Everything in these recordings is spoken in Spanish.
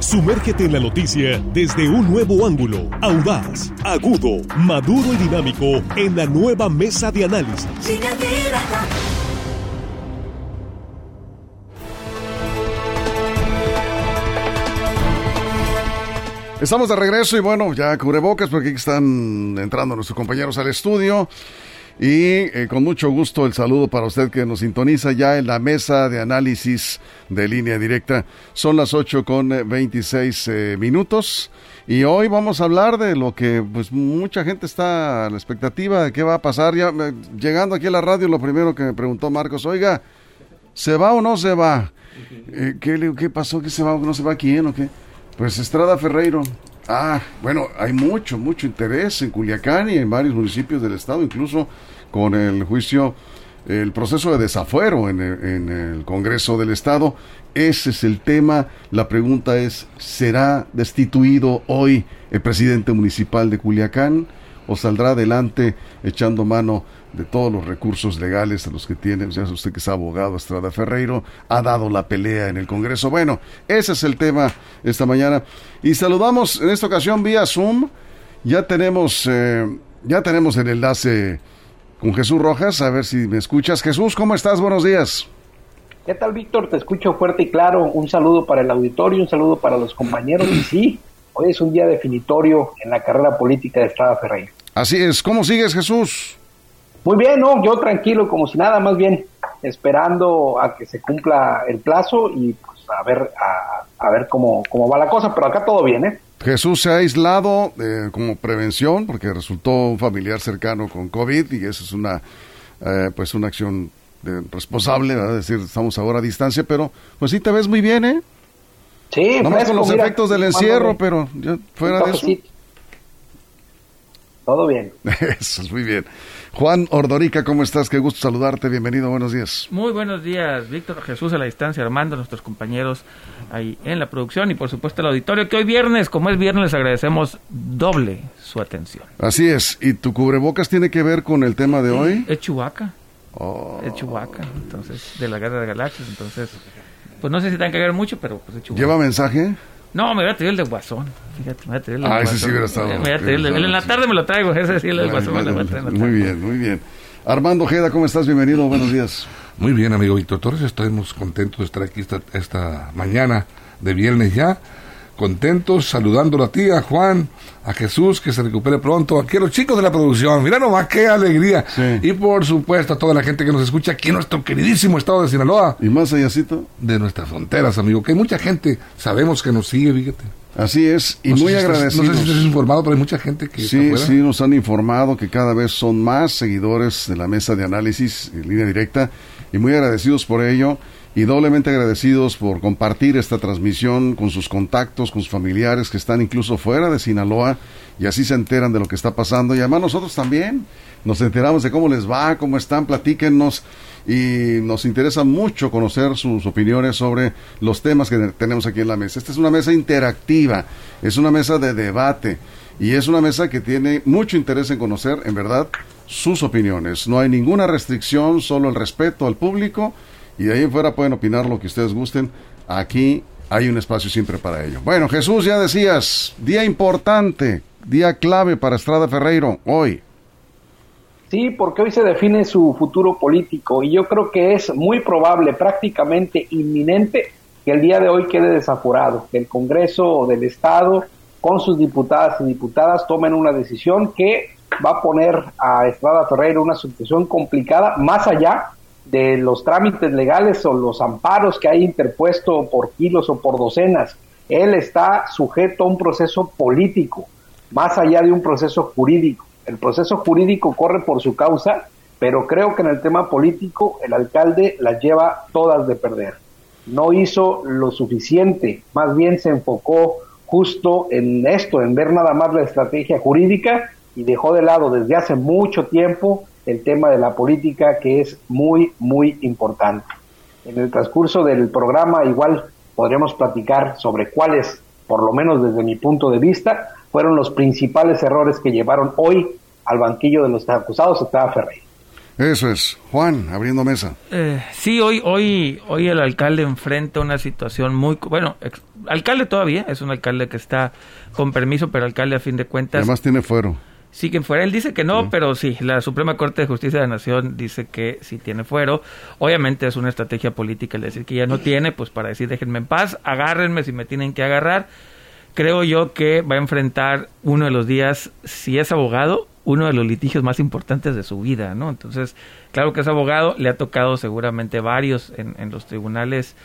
Sumérgete en la noticia desde un nuevo ángulo, audaz, agudo, maduro y dinámico en la nueva mesa de análisis. Estamos de regreso y bueno, ya cubrebocas porque aquí están entrando nuestros compañeros al estudio. Y eh, con mucho gusto el saludo para usted que nos sintoniza ya en la mesa de análisis de línea directa. Son las 8 con 26 eh, minutos y hoy vamos a hablar de lo que pues mucha gente está a la expectativa de qué va a pasar. Eh, llegando aquí a la radio lo primero que me preguntó Marcos, oiga, ¿se va o no se va? ¿qué, ¿Qué pasó? ¿Qué se va o no se va quién o qué? Pues Estrada Ferreiro. Ah, bueno, hay mucho, mucho interés en Culiacán y en varios municipios del estado, incluso con el juicio, el proceso de desafuero en el, Congreso del Estado. Ese es el tema. La pregunta es, ¿será destituido hoy el presidente municipal de Culiacán o saldrá adelante echando mano de todos los recursos legales a los que tiene, ya sea usted que es abogado, Estrada Ferreiro, ha dado la pelea en el Congreso. Bueno, ese es el tema esta mañana. Y saludamos en esta ocasión vía Zoom. Ya tenemos, eh, ya tenemos el enlace con Jesús Rojas, a ver si me escuchas. Jesús, ¿cómo estás? Buenos días. ¿Qué tal, Víctor? Te escucho fuerte y claro. Un saludo para el auditorio, un saludo para los compañeros. Y sí, hoy es un día definitorio en la carrera política de Estrada Ferreiro. Así es. ¿Cómo sigues, Jesús? Muy bien, no, yo tranquilo, como si nada, más bien esperando a que se cumpla el plazo y pues a ver a, ver cómo, cómo va la cosa, pero acá todo bien, ¿eh? Jesús se ha aislado eh, como prevención porque resultó un familiar cercano con COVID y eso es una eh, pues una acción responsable, ¿verdad? es decir, estamos ahora a distancia, pero pues sí te ves muy bien, ¿eh? Sí, no más con los efectos del encierro, pero ya fuera de eso. Todo bien. Eso es muy bien. Juan Ordorica, ¿cómo estás? Qué gusto saludarte. Bienvenido, buenos días. Muy buenos días, Víctor Jesús a la distancia, Armando, nuestros compañeros ahí en la producción y por supuesto el auditorio, que hoy viernes, como es viernes, les agradecemos doble su atención. Así es. ¿Y tu cubrebocas tiene que ver con el tema de hoy? Es Chubaca. Oh. Es Chubaca, entonces, de la Guerra de Galaxias, entonces, pues no sé si tiene que ver mucho, pero pues es ¿Lleva mensaje? No, me voy a traer el de Guasón. Fíjate, me voy a traer el de ah, ese sí hubiera estado. Me voy a traer el de, En la tarde me lo traigo, ese sí, el de Guasón me lo a Muy bien, muy bien. Armando Ojeda, ¿cómo estás? Bienvenido, buenos días. Muy bien, amigo Víctor Torres, estamos contentos de estar aquí esta, esta mañana de viernes ya contentos, saludando a ti, a Juan, a Jesús, que se recupere pronto, aquí a los chicos de la producción, mira nomás qué alegría. Y por supuesto a toda la gente que nos escucha aquí en nuestro queridísimo estado de Sinaloa. Y más allácito. De nuestras fronteras, amigo, que hay mucha gente, sabemos que nos sigue, fíjate. Así es, y muy agradecidos. no sé si estás informado, pero hay mucha gente que. Sí, sí, nos han informado que cada vez son más seguidores de la mesa de análisis en línea directa y muy agradecidos por ello y doblemente agradecidos por compartir esta transmisión con sus contactos, con sus familiares que están incluso fuera de Sinaloa y así se enteran de lo que está pasando y además nosotros también nos enteramos de cómo les va, cómo están, platíquennos y nos interesa mucho conocer sus opiniones sobre los temas que tenemos aquí en la mesa. Esta es una mesa interactiva, es una mesa de debate y es una mesa que tiene mucho interés en conocer, en verdad, sus opiniones. No hay ninguna restricción, solo el respeto al público y de ahí fuera pueden opinar lo que ustedes gusten. Aquí hay un espacio siempre para ello. Bueno, Jesús, ya decías, día importante, día clave para Estrada Ferreiro, hoy. Sí, porque hoy se define su futuro político y yo creo que es muy probable, prácticamente inminente, que el día de hoy quede desaforado, que el Congreso del Estado con sus diputadas y diputadas tomen una decisión que va a poner a Estrada Ferreiro una situación complicada, más allá de los trámites legales o los amparos que hay interpuesto por kilos o por docenas. Él está sujeto a un proceso político, más allá de un proceso jurídico. El proceso jurídico corre por su causa, pero creo que en el tema político el alcalde las lleva todas de perder. No hizo lo suficiente, más bien se enfocó justo en esto, en ver nada más la estrategia jurídica y dejó de lado desde hace mucho tiempo el tema de la política que es muy, muy importante. En el transcurso del programa igual podremos platicar sobre cuáles, por lo menos desde mi punto de vista, fueron los principales errores que llevaron hoy al banquillo de los acusados Estrada Ferreira. Eso es. Juan, abriendo mesa. Eh, sí, hoy, hoy, hoy el alcalde enfrenta una situación muy... Bueno, alcalde todavía, es un alcalde que está con permiso, pero alcalde a fin de cuentas... Además tiene fuero. Sí, que fuera. Él dice que no, pero sí, la Suprema Corte de Justicia de la Nación dice que sí tiene fuero. Obviamente es una estrategia política el decir que ya no tiene, pues para decir déjenme en paz, agárrenme si me tienen que agarrar. Creo yo que va a enfrentar uno de los días, si es abogado, uno de los litigios más importantes de su vida, ¿no? Entonces, claro que es abogado, le ha tocado seguramente varios en, en los tribunales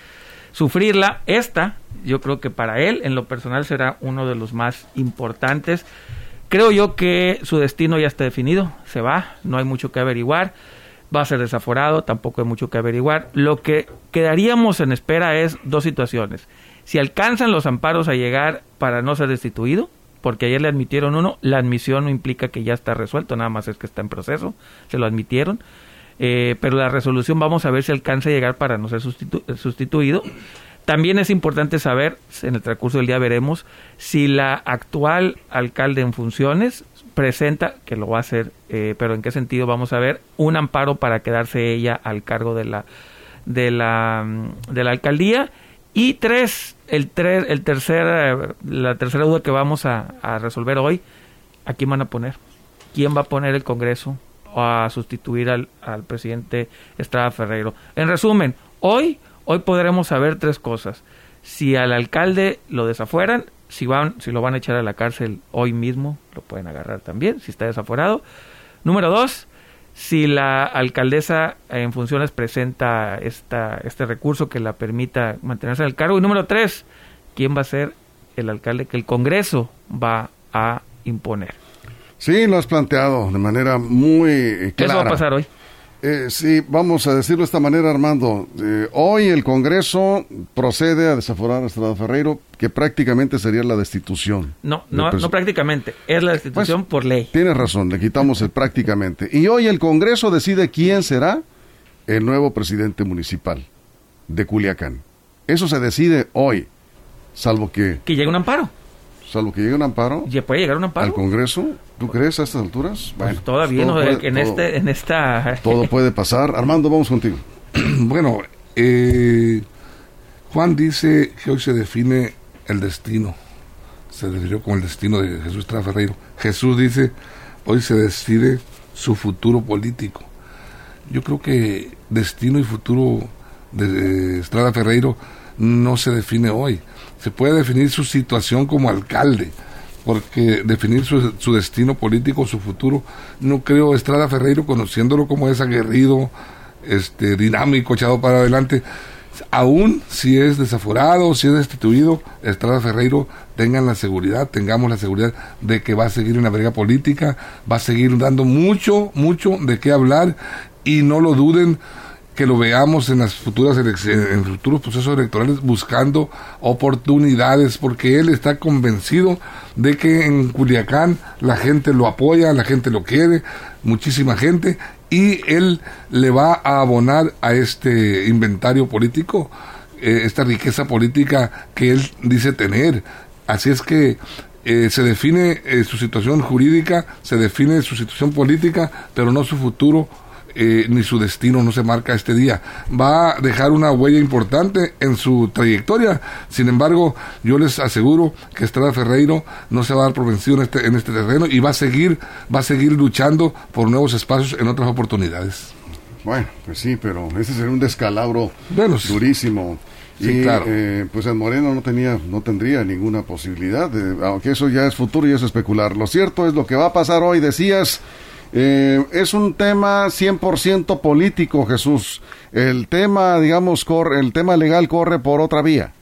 sufrirla. Esta, yo creo que para él, en lo personal, será uno de los más importantes. Creo yo que su destino ya está definido, se va, no hay mucho que averiguar, va a ser desaforado, tampoco hay mucho que averiguar. Lo que quedaríamos en espera es dos situaciones. Si alcanzan los amparos a llegar para no ser destituido, porque ayer le admitieron uno, la admisión no implica que ya está resuelto, nada más es que está en proceso, se lo admitieron, eh, pero la resolución vamos a ver si alcanza a llegar para no ser sustituido. También es importante saber, en el transcurso del día veremos, si la actual alcalde en funciones presenta, que lo va a hacer, eh, pero en qué sentido vamos a ver, un amparo para quedarse ella al cargo de la, de la, de la alcaldía. Y tres, el, tres, el tercer, eh, la tercera duda que vamos a, resolver hoy, ¿a quién van a poner? ¿Quién va a poner el Congreso a sustituir al, al presidente Estrada Ferreiro? En resumen, hoy, hoy podremos saber tres cosas. Si al alcalde lo desafueran, si, van, si lo van a echar a la cárcel hoy mismo, lo pueden agarrar también, si está desaforado. Número dos, si la alcaldesa en funciones presenta esta, este recurso que la permita mantenerse en el cargo. Y número tres, ¿quién va a ser el alcalde que el Congreso va a imponer? Sí, lo has planteado de manera muy clara. ¿Qué va a pasar hoy? Eh, sí, vamos a decirlo de esta manera, Armando. Eh, hoy el Congreso procede a desaforar a Estrada Ferreiro, que prácticamente sería la destitución. No, no, no prácticamente, es la destitución pues, por ley. Tienes razón, le quitamos el prácticamente. Y hoy el Congreso decide quién será el nuevo presidente municipal de Culiacán. Eso se decide hoy, salvo que... Que llegue un amparo. Salvo que llegue un amparo. ¿Ya puede llegar un amparo? Al Congreso. ¿Tú crees a estas alturas? Pues bueno, todavía no, en, este, en esta... Todo puede pasar. Armando, vamos contigo. bueno, eh, Juan dice que hoy se define el destino. Se definió como el destino de Jesús Estrada Ferreiro. Jesús dice, hoy se decide su futuro político. Yo creo que destino y futuro de Estrada Ferreiro no se define hoy. Se puede definir su situación como alcalde, porque definir su, destino político, su futuro, no creo Estrada Ferreiro, conociéndolo como es aguerrido, este, dinámico, echado para adelante, aún si es desaforado, si es destituido, Estrada Ferreiro tengan la seguridad, tengamos la seguridad de que va a seguir en la brega política, va a seguir dando mucho, mucho de qué hablar y no lo duden que lo veamos en las futuras en futuros procesos electorales buscando oportunidades porque él está convencido de que en Culiacán la gente lo apoya, la gente lo quiere, muchísima gente y él le va a abonar a este inventario político eh, esta riqueza política que él dice tener. Así es que eh, se define eh, su situación jurídica, se define su situación política, pero no su futuro eh, ni su destino no se marca este día. Va a dejar una huella importante en su trayectoria. Sin embargo, yo les aseguro que Estrada Ferreiro no se va a dar por vencido en este, en este terreno y va a seguir, va a seguir luchando por nuevos espacios en otras oportunidades. Bueno, pues sí, pero ese sería un descalabro durísimo. y claro. Eh, pues el Moreno no tenía, no tendría ninguna posibilidad, aunque eso ya es futuro y es especular. Lo cierto es lo que va a pasar hoy, decías, eh, es un tema 100% político, Jesús. El tema, digamos, corre, el tema legal corre por otra vía.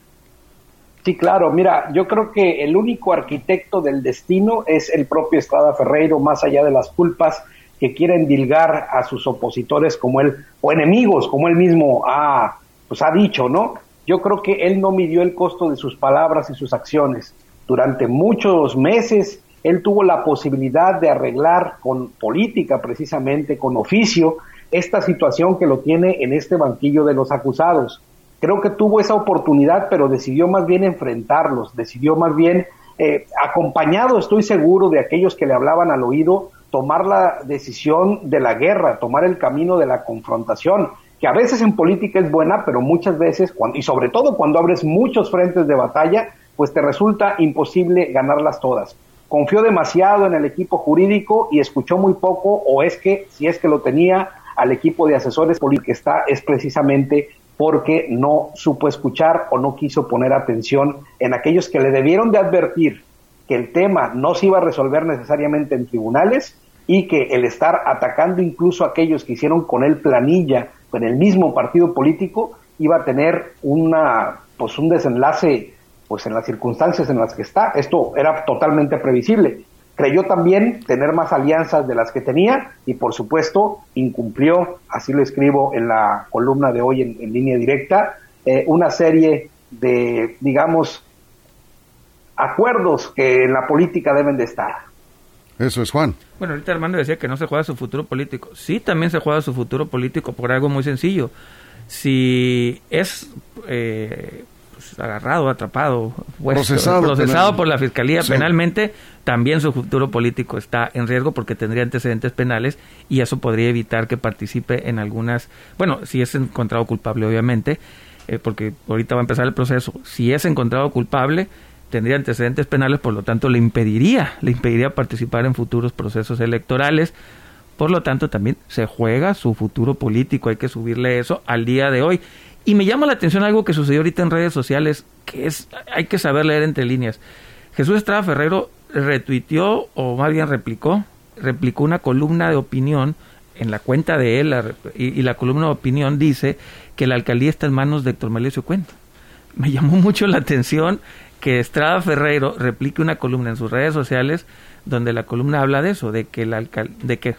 Sí, claro. Mira, yo creo que el único arquitecto del destino es el propio Estrada Ferreiro, más allá de las culpas que quieren dilgar a sus opositores como él, o enemigos, como él mismo ha, pues ha dicho, ¿no? Yo creo que él no midió el costo de sus palabras y sus acciones. Durante muchos meses él tuvo la posibilidad de arreglar con política, precisamente, con oficio, esta situación que lo tiene en este banquillo de los acusados. Creo que tuvo esa oportunidad, pero decidió más bien enfrentarlos, decidió más bien, eh, acompañado, estoy seguro, de aquellos que le hablaban al oído, tomar la decisión de la guerra, tomar el camino de la confrontación, que a veces en política es buena, pero muchas veces, cuando, y sobre todo cuando abres muchos frentes de batalla, pues te resulta imposible ganarlas todas. Confió demasiado en el equipo jurídico y escuchó muy poco, o es que, si es que lo tenía, al equipo de asesores políticos que está, es precisamente porque no supo escuchar o no quiso poner atención en aquellos que le debieron de advertir que el tema no se iba a resolver necesariamente en tribunales y que el estar atacando incluso a aquellos que hicieron con él planilla en el mismo partido político iba a tener una pues un desenlace pues en las circunstancias en las que está. Esto era totalmente previsible. Creyó también tener más alianzas de las que tenía y por supuesto incumplió, así lo escribo en la columna de hoy en, línea directa, eh, una serie de, digamos, acuerdos que en la política deben de estar. Eso es Juan. Bueno, ahorita Armando decía que no se juega su futuro político. Sí, también se juega su futuro político por algo muy sencillo. Si es eh, agarrado, atrapado, procesado, por la Fiscalía penalmente, también su futuro político está en riesgo porque tendría antecedentes penales y eso podría evitar que participe en algunas, bueno, si es encontrado culpable obviamente, eh, porque ahorita va a empezar el proceso, si es encontrado culpable, tendría antecedentes penales, por lo tanto le impediría, le impediría participar en futuros procesos electorales. Por lo tanto, también se juega su futuro político, hay que subirle eso al día de hoy. Y me llama la atención algo que sucedió ahorita en redes sociales, que es, hay que saber leer entre líneas. Jesús Estrada Ferrero retuiteó, o más bien replicó, replicó una columna de opinión en la cuenta de él, y, la columna de opinión dice que la alcaldía está en manos de Héctor Melesio Cuenta. Me llamó mucho la atención que Estrada Ferreiro replique una columna en sus redes sociales donde la columna habla de eso, de que la, de que,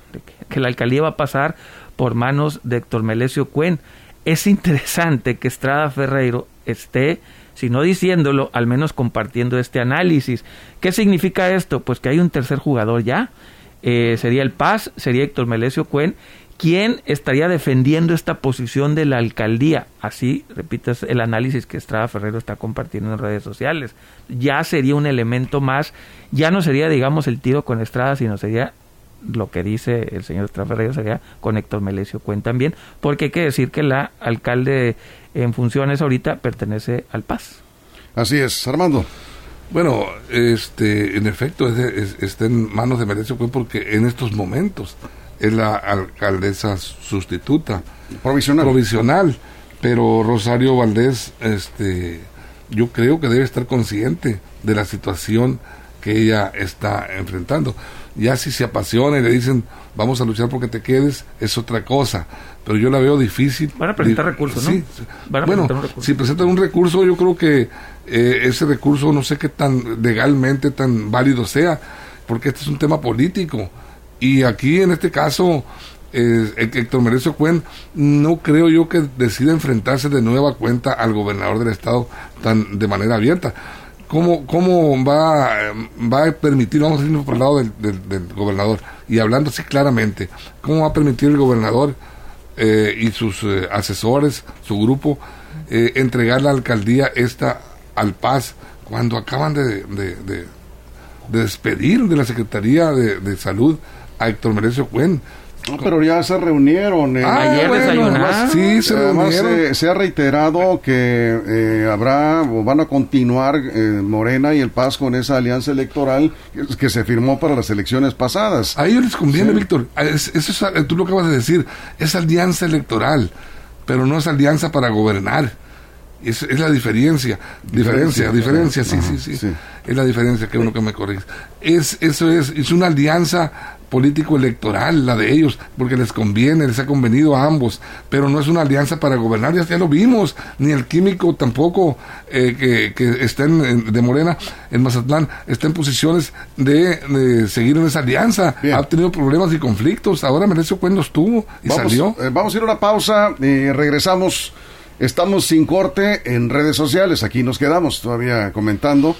que la alcaldía va a pasar por manos de Héctor Melesio Cuen es interesante que Estrada Ferreiro esté, si no diciéndolo, al menos compartiendo este análisis. ¿Qué significa esto? Pues que hay un tercer jugador ya. Eh, sería el Paz, sería Héctor Melesio Cuen, quien estaría defendiendo esta posición de la alcaldía. Así, repitas el análisis que Estrada Ferreiro está compartiendo en redes sociales. Ya sería un elemento más, ya no sería, digamos, el tiro con Estrada, sino sería lo que dice el señor Estrada sería con Héctor Melesio Cuen también, porque hay que decir que la alcalde en funciones ahorita pertenece al Paz. Así es, Armando. Bueno, este, en efecto, está en manos de Melesio Cuen porque en estos momentos es la alcaldesa sustituta. Provisional. Provisional. Pero Rosario Valdés, este, yo creo que debe estar consciente de la situación que ella está enfrentando. Ya si se apasiona y le dicen, vamos a luchar porque te quedes, es otra cosa. Pero yo la veo difícil. Van a presentar recursos, ¿no? Sí. bueno, si presentan un recurso, yo creo que eh, ese recurso no sé qué tan legalmente tan válido sea, porque este es un tema político. Y aquí, en este caso, eh, Héctor Merecio Cuen, no creo yo que decida enfrentarse de nueva cuenta al gobernador del estado tan de manera abierta ¿Cómo, cómo va, va a permitir, vamos a irnos por el lado del, gobernador, y hablando así claramente, cómo va a permitir el gobernador eh, y sus eh, asesores, su grupo, eh, entregar la alcaldía esta al Paz cuando acaban de, de, despedir de la Secretaría de, Salud a Héctor Merecio Cuen? No, pero ya se reunieron. Eh. Ah, ayer Sí, se reunieron. se ha reiterado que eh, habrá o van a continuar eh, Morena y el Paz con esa alianza electoral que, se firmó para las elecciones pasadas. A ellos les conviene, Víctor. eso es, tú lo acabas de decir. Es alianza electoral, pero no es alianza para gobernar. Es, es la diferencia. Diferencia, diferencia, sí, sí, sí, Es la diferencia que uno que me corrige. Es, eso es, es una alianza político electoral, la de ellos, porque les conviene, les ha convenido a ambos, pero no es una alianza para gobernar, ya, lo vimos, ni el químico tampoco eh, que, que está en, de Morena, en Mazatlán, está en posiciones de, seguir en esa alianza, ha tenido problemas y conflictos, ahora merece cuando estuvo y salió. Eh, vamos a ir a una pausa y regresamos. Estamos sin corte en redes sociales, aquí nos quedamos todavía comentando.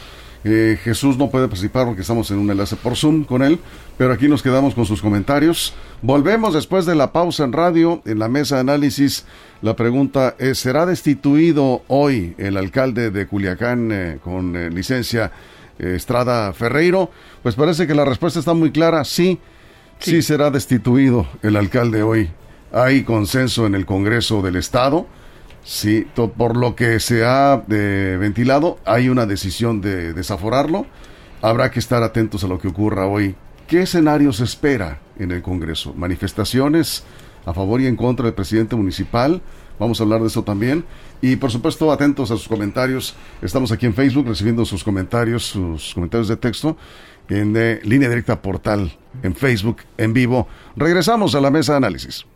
Eh, Jesús no puede participar porque estamos en un enlace por Zoom con él, pero aquí nos quedamos con sus comentarios. Volvemos después de la pausa en radio, en la mesa de análisis. La pregunta es, ¿será destituido hoy el alcalde de Culiacán eh, con eh, licencia Estrada Ferreiro? Pues parece que la respuesta está muy clara, sí. sí. será destituido el alcalde hoy. Hay consenso en el Congreso del Estado. Sí, por lo que se ha eh, ventilado, hay una decisión de desaforarlo. Habrá que estar atentos a lo que ocurra hoy. ¿Qué escenario se espera en el Congreso? ¿Manifestaciones a favor y en contra del presidente municipal? Vamos a hablar de eso también. Y por supuesto, atentos a sus comentarios. Estamos aquí en Facebook recibiendo sus comentarios, sus comentarios de texto en eh, línea directa portal, en Facebook, en vivo. Regresamos a la mesa de análisis.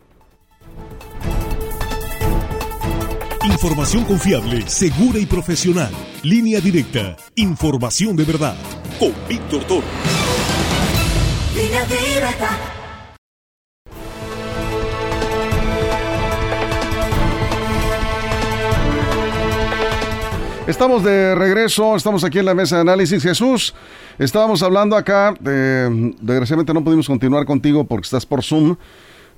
Información confiable, segura y profesional. Línea directa. Información de verdad. Con Víctor Toro. Línea directa. Estamos de regreso, estamos aquí en la mesa de análisis. Jesús, estábamos hablando acá, de, desgraciadamente no pudimos continuar contigo porque estás por Zoom,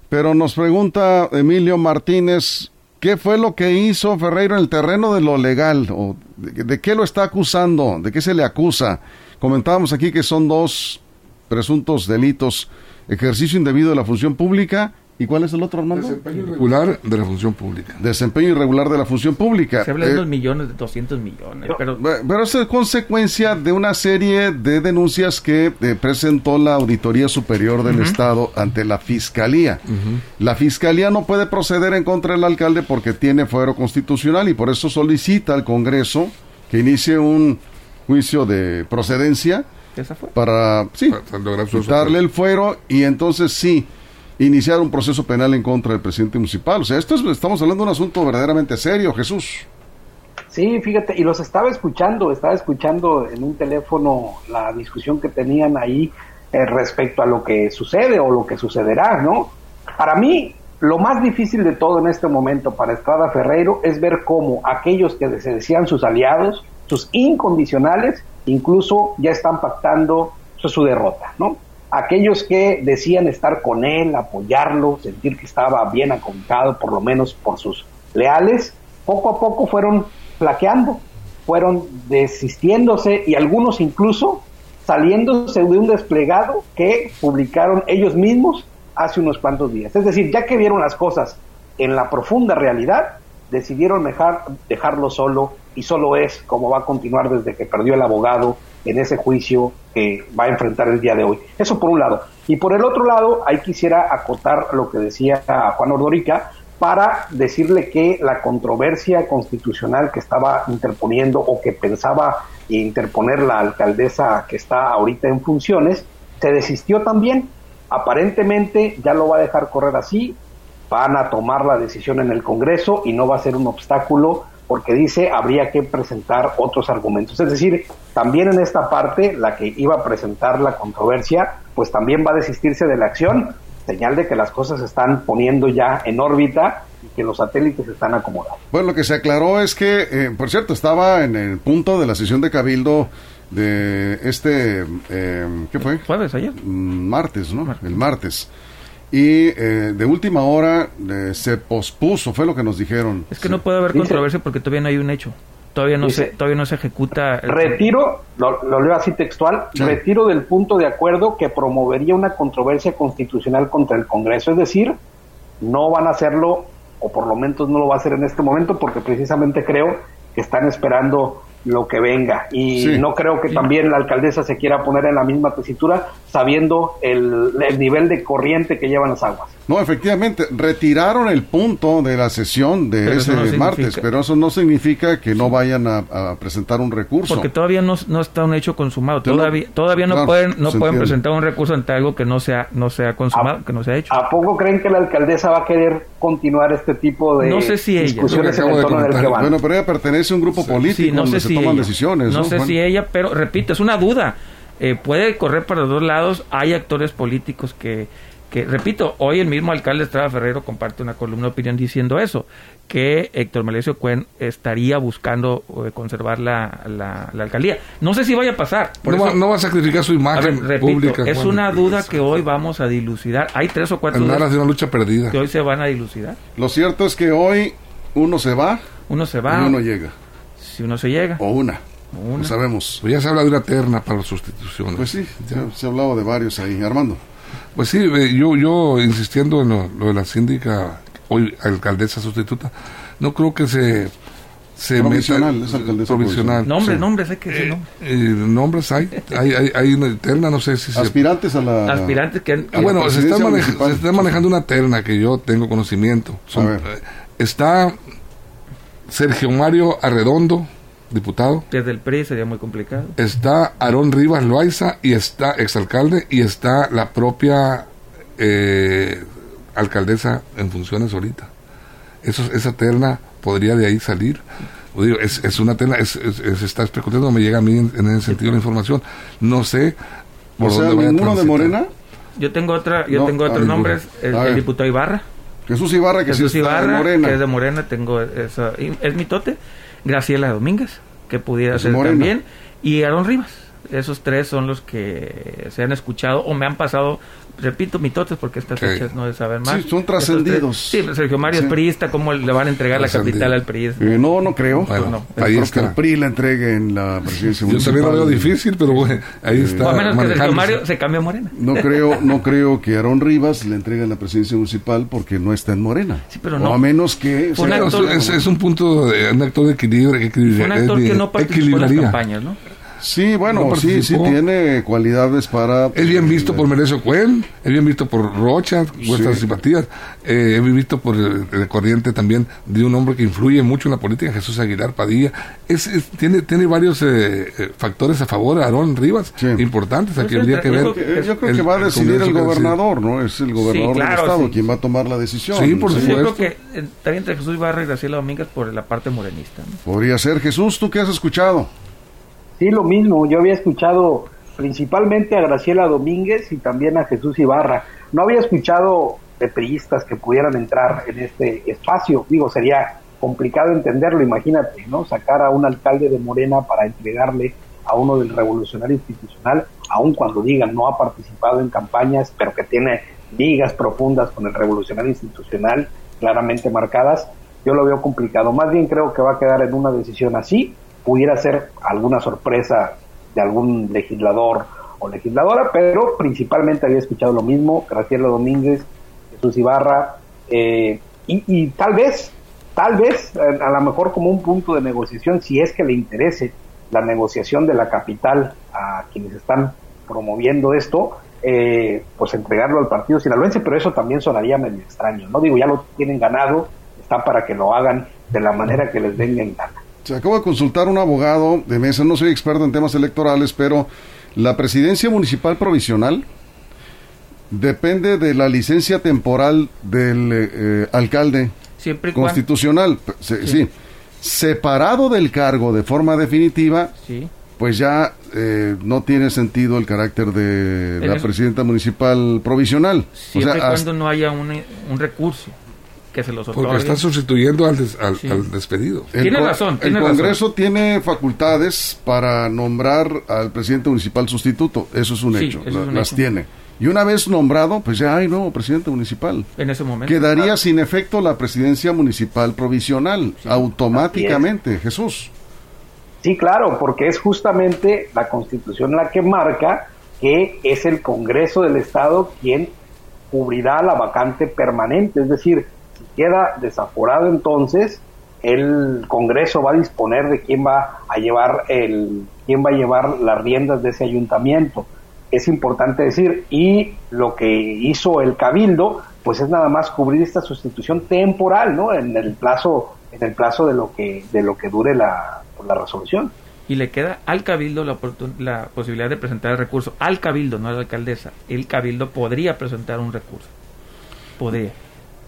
pero nos pregunta Emilio Martínez, ¿qué fue lo que hizo Ferreiro en el terreno de lo legal? ¿O de, de qué lo está acusando? ¿De qué se le acusa? Comentábamos aquí que son dos presuntos delitos, ejercicio indebido de la función pública ¿Y cuál es el otro, Armando? Desempeño irregular de la función pública. Desempeño irregular de la función pública. Se habla de eh, millones, de 200 millones. Pero, pero es consecuencia de una serie de denuncias que eh, presentó la Auditoría Superior del Estado ante la Fiscalía. La Fiscalía no puede proceder en contra del alcalde porque tiene fuero constitucional y por eso solicita al Congreso que inicie un juicio de procedencia para, sí, darle el fuero y entonces sí iniciar un proceso penal en contra del presidente municipal. O sea, esto estamos hablando de un asunto verdaderamente serio, Jesús. Sí, fíjate, y los estaba escuchando, estaba escuchando en un teléfono la discusión que tenían ahí eh, respecto a lo que sucede o lo que sucederá, ¿no? Para mí, lo más difícil de todo en este momento para Estrada Ferreiro es ver cómo aquellos que se decían sus aliados, sus incondicionales, incluso ya están pactando su derrota, ¿no? Aquellos que decían estar con él, apoyarlo, sentir que estaba bien acompañado, por lo menos por sus leales, poco a poco fueron flaqueando, fueron desistiéndose y algunos incluso saliéndose de un desplegado que publicaron ellos mismos hace unos cuantos días. Es decir, ya que vieron las cosas en la profunda realidad, decidieron dejar, dejarlo solo y solo es como va a continuar desde que perdió el abogado en ese juicio que va a enfrentar el día de hoy. Eso por un lado. Y por el otro lado, ahí quisiera acotar lo que decía Juan Ordorica para decirle que la controversia constitucional que estaba interponiendo o que pensaba interponer la alcaldesa que está ahorita en funciones, se desistió también. Aparentemente ya lo va a dejar correr así, van a tomar la decisión en el Congreso y no va a ser un obstáculo porque dice habría que presentar otros argumentos. Es decir, también en esta parte, la que iba a presentar la controversia, pues también va a desistirse de la acción, señal de que las cosas se están poniendo ya en órbita y que los satélites están acomodados. Bueno, lo que se aclaró es que, eh, por cierto, estaba en el punto de la sesión de Cabildo de este, eh, ¿qué fue? Jueves, ayer. Mm, martes, ¿no? El martes y eh, de última hora eh, se pospuso, fue lo que nos dijeron. Es que no puede haber controversia porque todavía no hay un hecho. Todavía no se todavía no se ejecuta. Retiro, lo, lo, leo así textual, retiro del punto de acuerdo que promovería una controversia constitucional contra el Congreso, es decir, no van a hacerlo o por lo menos no lo va a hacer en este momento porque precisamente creo que están esperando lo que venga. Y no creo que también la alcaldesa se quiera poner en la misma tesitura sabiendo el, el, nivel de corriente que llevan las aguas. No, efectivamente, retiraron el punto de la sesión de ese martes, pero eso no significa que no vayan a, presentar un recurso. Porque todavía no, no, está un hecho consumado, todavía, todavía no pueden, no pueden presentar un recurso ante algo que no sea, no sea consumado, que no sea hecho. ¿A poco creen que la alcaldesa va a querer continuar este tipo de no sé si discusiones en el del que van? Bueno, pero ella pertenece a un grupo político no sé donde se toman decisiones. No, sé si ella, pero repito, es una duda. Eh, puede correr para los dos lados. Hay actores políticos que, que, repito, hoy el mismo alcalde Estrada Ferrero comparte una columna de opinión diciendo eso, que Héctor Malesio Cuen estaría buscando eh, conservar la, la, alcaldía. No sé si vaya a pasar. no, va, a sacrificar su imagen pública. Es una duda que hoy vamos a dilucidar. Hay tres o cuatro dudas de una lucha perdida. que hoy se van a dilucidar. Lo cierto es que hoy uno se va. Uno se va. Y uno llega. Si uno se llega. O una. No sabemos. Ya se habla de una terna para las sustituciones. Pues sí, ya se ha hablado de varios ahí. Armando. Pues sí, eh, yo, yo insistiendo en lo, de la síndica, hoy alcaldesa sustituta, no creo que se se provisional, es alcaldesa provisional. Nombres, nombres, hay que decir eh, eh, nombres hay, hay, hay, hay, una terna, no sé si Aspirantes a la... Aspirantes que... Ah, bueno, se está, se está, manejando una terna que yo tengo conocimiento. está Sergio Mario Arredondo, diputado. Desde el PRI sería muy complicado. Está Aarón Rivas Loaiza y está exalcalde y está la propia eh, alcaldesa en funciones ahorita. Eso, esa terna podría de ahí salir. es, es, una terna, es, se está especulando, me llega a mí en, ese sentido la información. No sé. Por o sea, ninguno de Morena. Yo tengo otra, yo tengo otros nombres, el, diputado Ibarra. Jesús Ibarra, que Jesús Ibarra, de Morena. que es de Morena, tengo esa, es mi tote. Graciela Domínguez, que pudiera ser también, y Aaron Rivas. Esos tres son los que se han escuchado o me han pasado repito mitotes porque estas fechas no de saber más. Sí, son trascendidos. Sí, Sergio Mario es priista, ¿cómo le van a entregar la capital al PRI? Eh, no, no creo. Bueno, ahí está. que el PRI la entregue en la presidencia Yo también lo veo difícil, pero bueno, ahí está. a menos que Sergio Mario se cambie a Morena. No creo, no creo que Aarón Rivas le entregue la presidencia municipal porque no está en Morena. Sí, pero no. O a menos que... es, un punto, de, un actor de equilibrio. Que un actor que no participó en las campañas, ¿no? Sí, bueno, sí, sí tiene cualidades para... Es bien visto por Merecio Cuen, es bien visto por Rocha, vuestras simpatías, eh, es bien visto por el, corriente también de un hombre que influye mucho en la política, Jesús Aguilar Padilla. Es, tiene, tiene varios eh, eh, factores a favor, Aarón Rivas, importantes, aquí habría que ver. yo creo que va a decidir el gobernador, ¿no? Es el gobernador del Estado quien va a tomar la decisión. Sí, por supuesto. Yo creo que estaría entre Jesús Ibarra y Graciela Domínguez por la parte morenista. Podría ser. Jesús, ¿tú qué has escuchado? Sí, lo mismo. Yo había escuchado principalmente a Graciela Domínguez y también a Jesús Ibarra. No había escuchado de priistas que pudieran entrar en este espacio. Digo, sería complicado entenderlo, imagínate, ¿no? Sacar a un alcalde de Morena para entregarle a uno del revolucionario institucional, aun cuando digan no ha participado en campañas, pero que tiene ligas profundas con el revolucionario institucional claramente marcadas, yo lo veo complicado. Más bien creo que va a quedar en una decisión así pudiera ser alguna sorpresa de algún legislador o legisladora, pero principalmente había escuchado lo mismo, Graciela Domínguez, Jesús Ibarra, eh, y, tal vez, tal vez, a, lo mejor como un punto de negociación, si es que le interese la negociación de la capital a quienes están promoviendo esto, eh, pues entregarlo al partido sinaloense, pero eso también sonaría medio extraño, ¿no? Digo, ya lo tienen ganado, está para que lo hagan de la manera que les venga en gana. Se acaba de consultar un abogado de mesa, no soy experto en temas electorales, pero la presidencia municipal provisional depende de la licencia temporal del eh, alcalde constitucional. sí. Separado del cargo de forma definitiva, pues ya eh, no tiene sentido el carácter de la presidenta municipal provisional. Siempre o cuando no haya un, un recurso que se los Porque está sustituyendo al, al, despedido. tiene razón. el Congreso tiene facultades para nombrar al presidente municipal sustituto. Eso es un hecho. las tiene. Y una vez nombrado, pues ya hay nuevo presidente municipal. En ese momento. Quedaría sin efecto la presidencia municipal provisional, automáticamente, Jesús. Sí, claro, porque es justamente la constitución la que marca que es el Congreso del Estado quien cubrirá la vacante permanente, es decir, queda desaforado entonces, el Congreso va a disponer de quién va a llevar el quién va a llevar las riendas de ese ayuntamiento. Es importante decir y lo que hizo el cabildo pues es nada más cubrir esta sustitución temporal, ¿no? En el plazo en el plazo de lo que de lo que dure la, la resolución. Y le queda al cabildo la, la posibilidad de presentar el recurso. Al cabildo, no a la alcaldesa. El cabildo podría presentar un recurso. Podría.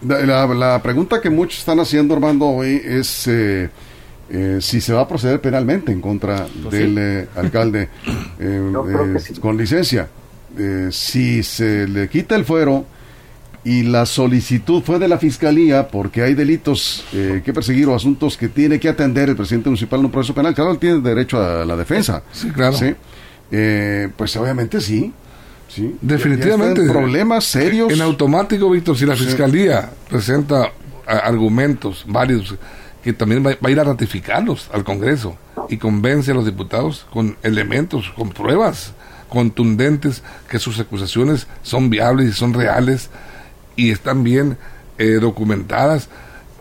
La, pregunta que muchos están haciendo, Armando, hoy es eh, eh, si se va a proceder penalmente en contra pues del eh, alcalde con licencia. si se le quita el fuero y la solicitud fue de la fiscalía porque hay delitos que perseguir o asuntos que tiene que atender el presidente municipal en un proceso penal, claro, él tiene derecho a la defensa. Sí, claro. pues obviamente sí. Definitivamente. Problemas serios. En automático, Víctor, si la fiscalía presenta argumentos varios que también va, a ir a ratificarlos al Congreso y convence a los diputados con elementos, con pruebas contundentes que sus acusaciones son viables y son reales y están bien eh, documentadas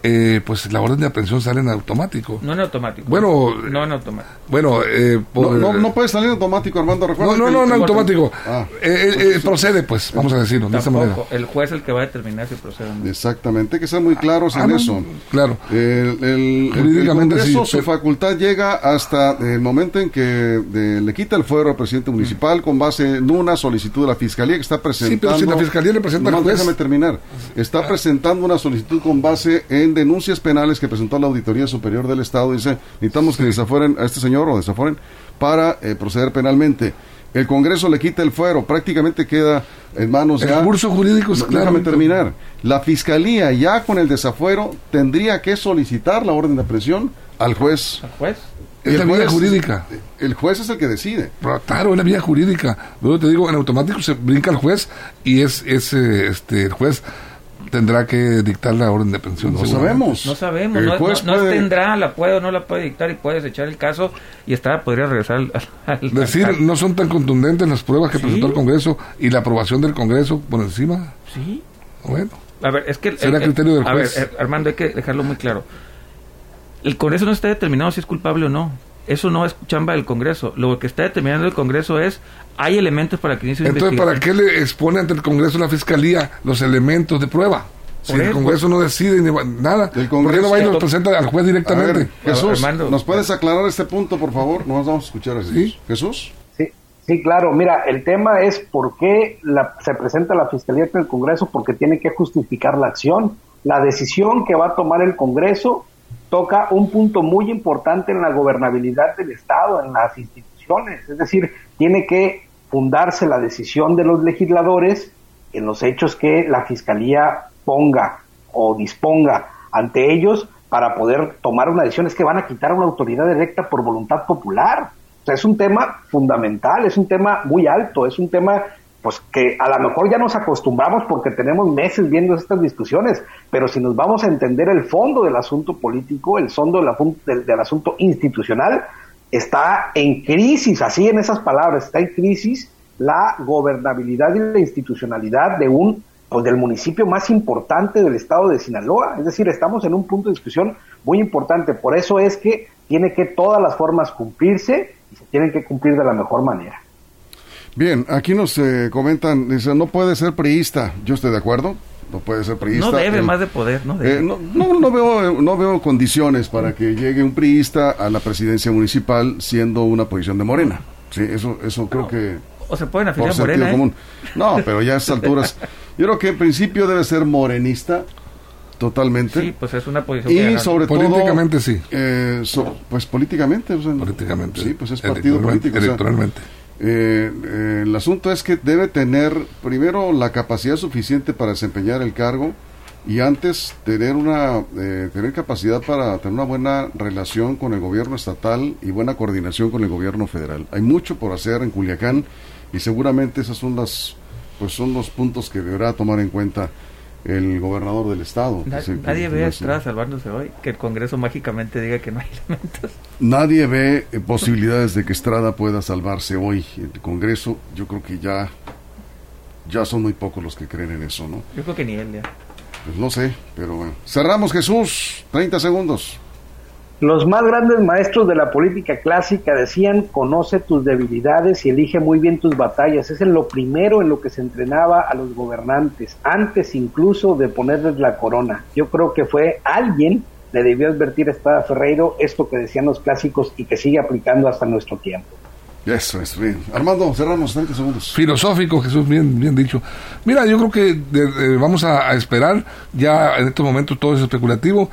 eh, pues la orden de aprehensión sale en automático. No en automático. Bueno, no en automático. Bueno, eh, no, no, puede salir en automático, Armando. Recuerda no, no, no, en automático. Ah. Eh, procede, pues, vamos a decirlo de esa manera. El juez es el que va a determinar si procede o no. Exactamente, hay que ser muy claros en ah, eso. Claro. El, el, Congreso, su facultad llega hasta el momento en que le quita el fuero al presidente municipal con base en una solicitud de la Fiscalía que está presentando. Sí, pero si la Fiscalía le presenta juez. déjame terminar. Está presentando una solicitud con base en denuncias penales que presentó la Auditoría Superior del Estado. Dice, necesitamos que desafueren a este señor o desafueren para eh, proceder penalmente. El Congreso le quita el fuero, prácticamente queda en manos de... El curso jurídico Déjame terminar. La Fiscalía, ya con el desafuero, tendría que solicitar la orden de presión al juez. ¿Al juez? Es la vía jurídica. El juez es el que decide. claro, es la vía jurídica. Luego te digo, en automático se brinca el juez y es, es eh, este, el juez tendrá que dictar la orden de pensión. No sabemos. No sabemos. No, tendrá, la puede o no la puede dictar y puedes echar el caso y está podría regresar al. Decir, no son tan contundentes las pruebas que presentó el Congreso y la aprobación del Congreso por encima. Sí. Bueno. A ver, es que. Será criterio del juez. A ver, Armando, hay que dejarlo muy claro. El Congreso no está determinado si es culpable o no. Eso no es chamba del Congreso. Lo que está determinando el Congreso es, hay elementos para que inicie Entonces, ¿para qué le expone ante el Congreso la Fiscalía los elementos de prueba? Si el Congreso no decide nada, el Congreso, ¿por qué no va y los presenta al juez directamente? Jesús, ¿nos puedes aclarar este punto, por favor? Nos vamos a escuchar así. ¿Jesús? Sí, sí, claro. Mira, el tema es por qué la, se presenta la Fiscalía ante el Congreso, porque tiene que justificar la acción. La decisión que va a tomar el Congreso toca un punto muy importante en la gobernabilidad del Estado, en las instituciones. Es decir, tiene que fundarse la decisión de los legisladores en los hechos que la Fiscalía ponga o disponga ante ellos para poder tomar una decisión. Es que van a quitar una autoridad electa por voluntad popular. O sea, es un tema fundamental, es un tema muy alto, es un tema pues que a lo mejor ya nos acostumbramos porque tenemos meses viendo estas discusiones, pero si nos vamos a entender el fondo del asunto político, el fondo del, del, asunto institucional, está en crisis, así en esas palabras, está en crisis la gobernabilidad y la institucionalidad de un pues, del municipio más importante del estado de Sinaloa. Es decir, estamos en un punto de discusión muy importante. Por eso es que tiene que todas las formas cumplirse y se tienen que cumplir de la mejor manera. Bien, aquí nos eh, comentan, dice, no puede ser priista. Yo estoy de acuerdo, no puede ser priista. No debe más de poder, no debe. Eh, no, no, veo, no veo condiciones para que llegue un priista a la presidencia municipal siendo una posición de Morena. Sí, eso, eso creo que... O se pueden afiliar a Morena, ¿eh? No, pero ya a estas alturas... Yo creo que en principio debe ser morenista, totalmente. Sí, pues es una posición. Y sobre políticamente sí. Eh, pues políticamente. políticamente. Sí, pues es partido político. Electoralmente. Eh, eh, el asunto es que debe tener primero la capacidad suficiente para desempeñar el cargo y antes tener una tener capacidad para tener una buena relación con el gobierno estatal y buena coordinación con el gobierno federal. Hay mucho por hacer en Culiacán y seguramente esas son las pues son los puntos que deberá tomar en cuenta el gobernador del estado. nadie ve atrás salvándose hoy que el Congreso mágicamente diga que no hay elementos. Nadie ve eh, posibilidades de que Estrada pueda salvarse hoy. El Congreso, yo creo que ya, ya son muy pocos los que creen en eso, ¿no? Yo creo que ni él ya. Pues no sé, pero bueno. Cerramos Jesús, 30 segundos. Los más grandes maestros de la política clásica decían, conoce tus debilidades y elige muy bien tus batallas. Es en lo primero en lo que se entrenaba a los gobernantes, antes incluso de ponerles la corona. Yo creo que fue alguien, le debió advertir a Espada Ferreiro esto que decían los clásicos y que sigue aplicando hasta nuestro tiempo. Eso es bien. Armando, cerramos 30 segundos. Filosófico, Jesús, bien, bien dicho. Mira, yo creo que vamos a, a, esperar. Ya en estos momentos todo es especulativo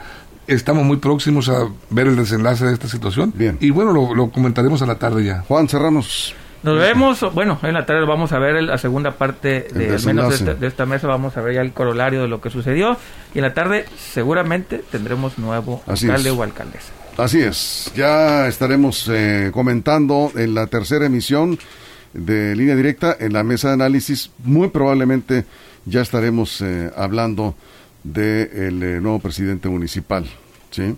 estamos muy próximos a ver el desenlace de esta situación. Bien. Y bueno, lo, comentaremos a la tarde ya. Juan, cerramos. Nos vemos, bueno, en la tarde vamos a ver la segunda parte de, menos de esta, mesa, vamos a ver ya el corolario de lo que sucedió y en la tarde seguramente tendremos nuevo alcalde o alcaldesa. Así es, ya estaremos eh, comentando en la tercera emisión de línea directa en la mesa de análisis, muy probablemente ya estaremos eh, hablando del de eh, nuevo presidente municipal. ¿sí?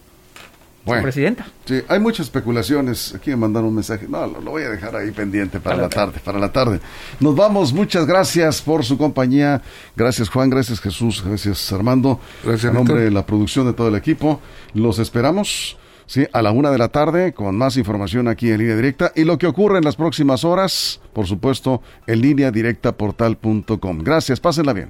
presidenta. Sí, hay muchas especulaciones. Aquí me mandaron un mensaje. No, lo, voy a dejar ahí pendiente para, la tarde, para la tarde. Nos vamos. Muchas gracias por su compañía. Gracias Juan, gracias Jesús, gracias Armando. Gracias. En nombre de la producción de todo el equipo. Los esperamos. Sí, a la una de la tarde con más información aquí en línea directa y lo que ocurre en las próximas horas, por supuesto, en línea directa portal.com. Gracias, pásenla bien.